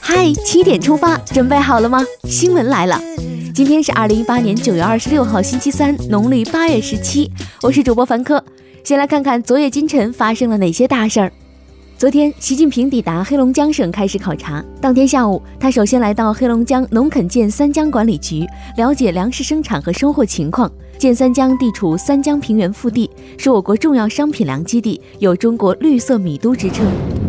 嗨，七点出发，准备好了吗？新闻来了，今天是二零一八年九月二十六号，星期三，农历八月十七。我是主播凡科，先来看看昨夜今晨发生了哪些大事儿。昨天，习近平抵达黑龙江省开始考察。当天下午，他首先来到黑龙江农垦建三江管理局，了解粮食生产和收获情况。建三江地处三江平原腹地，是我国重要商品粮基地，有“中国绿色米都”之称。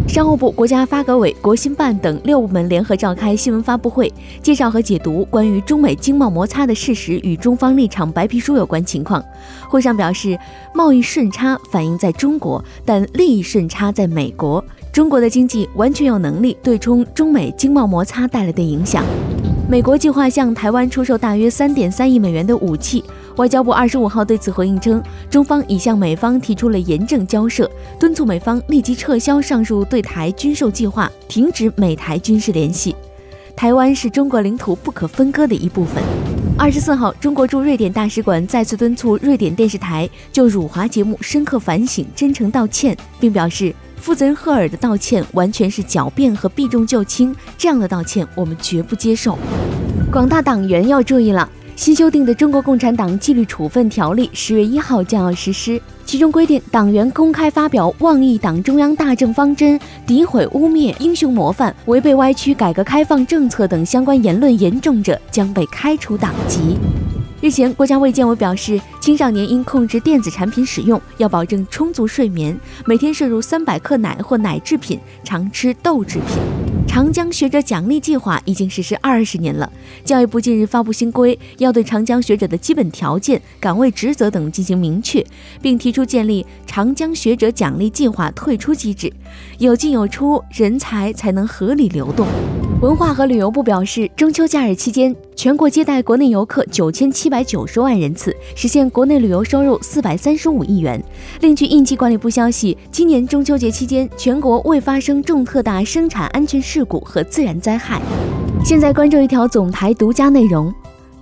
商务部、国家发改委、国新办等六部门联合召开新闻发布会，介绍和解读关于中美经贸摩擦的事实与中方立场白皮书有关情况。会上表示，贸易顺差反映在中国，但利益顺差在美国。中国的经济完全有能力对冲中美经贸摩擦带来的影响。美国计划向台湾出售大约三点三亿美元的武器。外交部二十五号对此回应称，中方已向美方提出了严正交涉，敦促美方立即撤销上述对台军售计划，停止美台军事联系。台湾是中国领土不可分割的一部分。二十四号，中国驻瑞典大使馆再次敦促瑞典电视台就辱华节目深刻反省、真诚道歉，并表示，负责人赫尔的道歉完全是狡辩和避重就轻，这样的道歉我们绝不接受。广大党员要注意了。新修订的《中国共产党纪律处分条例》十月一号将要实施，其中规定，党员公开发表妄议党中央大政方针、诋毁污蔑英雄模范、违背歪曲改革开放政策等相关言论严重者，将被开除党籍。日前，国家卫健委表示，青少年应控制电子产品使用，要保证充足睡眠，每天摄入三百克奶或奶制品，常吃豆制品。长江学者奖励计划已经实施二十年了。教育部近日发布新规，要对长江学者的基本条件、岗位职责等进行明确，并提出建立长江学者奖励计划退出机制，有进有出，人才才能合理流动。文化和旅游部表示，中秋假日期间，全国接待国内游客九千七百九十万人次，实现国内旅游收入四百三十五亿元。另据应急管理部消息，今年中秋节期间，全国未发生重特大生产安全事。故和自然灾害。现在关注一条总台独家内容，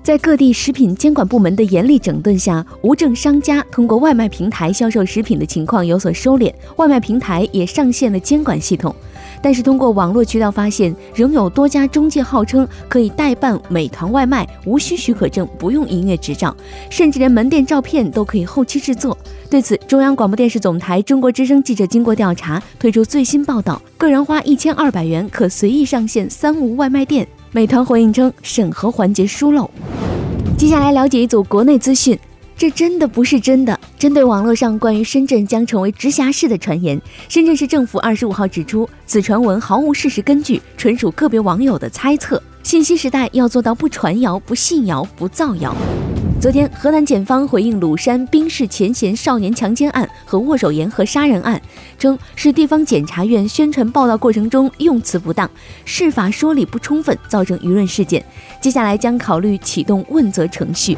在各地食品监管部门的严厉整顿下，无证商家通过外卖平台销售食品的情况有所收敛，外卖平台也上线了监管系统。但是通过网络渠道发现，仍有多家中介号称可以代办美团外卖，无需许可证，不用营业执照，甚至连门店照片都可以后期制作。对此，中央广播电视总台中国之声记者经过调查，推出最新报道：个人花一千二百元可随意上线三无外卖店。美团回应称，审核环节疏漏。接下来了解一组国内资讯。这真的不是真的。针对网络上关于深圳将成为直辖市的传言，深圳市政府二十五号指出，此传闻毫无事实根据，纯属个别网友的猜测。信息时代要做到不传谣、不信谣、不造谣。昨天，河南检方回应鲁山冰释前嫌少年强奸案和握手言和杀人案，称是地方检察院宣传报道过程中用词不当，事法说理不充分，造成舆论事件。接下来将考虑启动问责程序。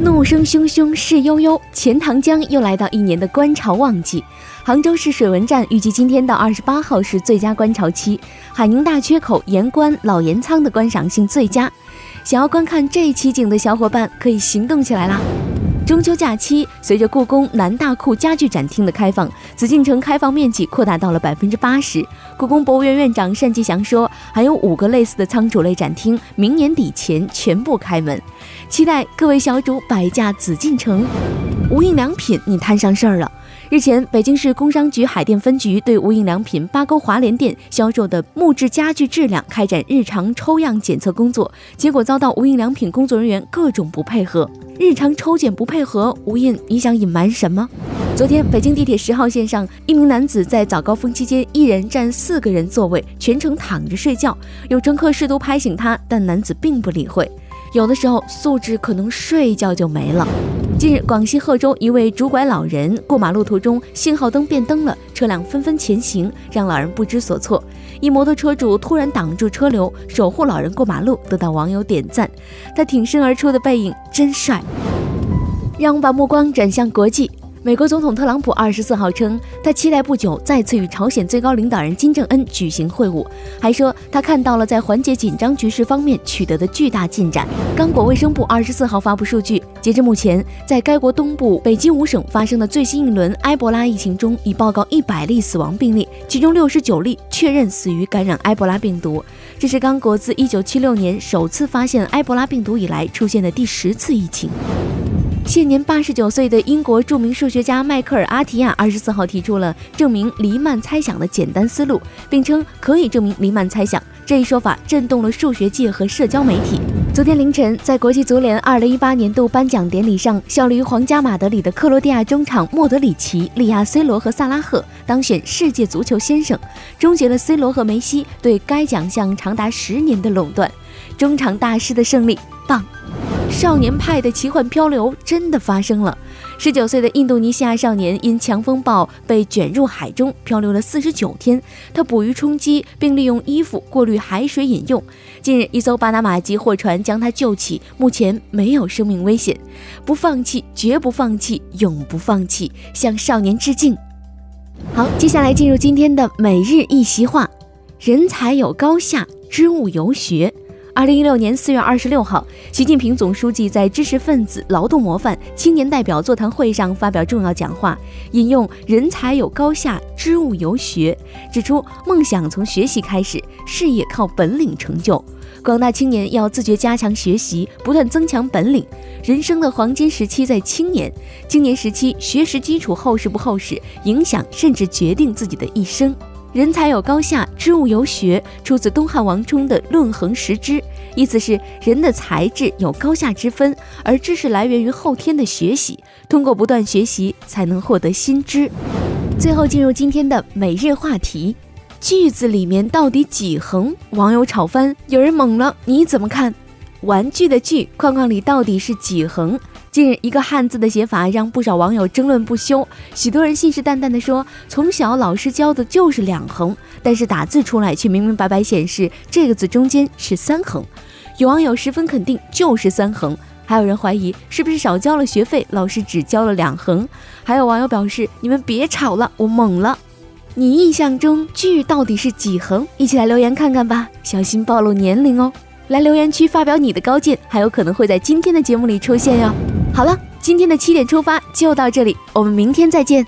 怒声汹汹，势悠悠，钱塘江又来到一年的观潮旺季。杭州市水文站预计今天到二十八号是最佳观潮期，海宁大缺口、盐关、老盐仓的观赏性最佳。想要观看这奇景的小伙伴可以行动起来啦！中秋假期，随着故宫南大库家具展厅的开放，紫禁城开放面积扩大到了百分之八十。故宫博物院院长单霁翔说，还有五个类似的仓储类展厅，明年底前全部开门，期待各位小主摆驾紫禁城。无印良品，你摊上事儿了。日前，北京市工商局海淀分局对无印良品八沟华联店销售的木质家具质量开展日常抽样检测工作，结果遭到无印良品工作人员各种不配合。日常抽检不配合，无印你想隐瞒什么？昨天，北京地铁十号线上，一名男子在早高峰期间一人占四个人座位，全程躺着睡觉，有乘客试图拍醒他，但男子并不理会。有的时候，素质可能睡一觉就没了。近日，广西贺州一位拄拐老人过马路途中，信号灯变灯了，车辆纷纷前行，让老人不知所措。一摩托车主突然挡住车流，守护老人过马路，得到网友点赞。他挺身而出的背影真帅。让我们把目光转向国际。美国总统特朗普二十四号称，他期待不久再次与朝鲜最高领导人金正恩举行会晤，还说他看到了在缓解紧张局势方面取得的巨大进展。刚果卫生部二十四号发布数据，截至目前，在该国东部北京五省发生的最新一轮埃博拉疫情中，已报告一百例死亡病例，其中六十九例确认死于感染埃博拉病毒。这是刚果自一九七六年首次发现埃博拉病毒以来出现的第十次疫情。现年八十九岁的英国著名数学家迈克尔·阿提亚二十四号提出了证明黎曼猜想的简单思路，并称可以证明黎曼猜想。这一说法震动了数学界和社交媒体。昨天凌晨，在国际足联二零一八年度颁奖典礼上，效力于皇家马德里的克罗地亚中场莫德里奇、利亚 C 罗和萨拉赫当选世界足球先生，终结了 C 罗和梅西对该奖项长达十年的垄断。中场大师的胜利，棒！少年派的奇幻漂流真的发生了。十九岁的印度尼西亚少年因强风暴被卷入海中，漂流了四十九天。他捕鱼充饥，并利用衣服过滤海水饮用。近日，一艘巴拿马籍货船将他救起，目前没有生命危险。不放弃，绝不放弃，永不放弃，向少年致敬。好，接下来进入今天的每日一席话：人才有高下，知物有学。二零一六年四月二十六号，习近平总书记在知识分子、劳动模范、青年代表座谈会上发表重要讲话，引用“人才有高下，知物由学”，指出梦想从学习开始，事业靠本领成就。广大青年要自觉加强学习，不断增强本领。人生的黄金时期在青年，青年时期学识基础厚实不厚实，影响甚至决定自己的一生。人才有高下，知物由学，出自东汉王充的《论衡识之》，意思是人的才智有高下之分，而知识来源于后天的学习，通过不断学习才能获得新知。最后进入今天的每日话题：句子里面到底几横？网友吵翻，有人懵了，你怎么看？玩具的具框框里到底是几横？近日，一个汉字的写法让不少网友争论不休。许多人信誓旦旦地说，从小老师教的就是两横，但是打字出来却明明白白显示这个字中间是三横。有网友十分肯定就是三横，还有人怀疑是不是少交了学费，老师只教了两横。还有网友表示：“你们别吵了，我懵了。”你印象中句到底是几横？一起来留言看看吧，小心暴露年龄哦。来留言区发表你的高见，还有可能会在今天的节目里出现哟。好了，今天的七点出发就到这里，我们明天再见。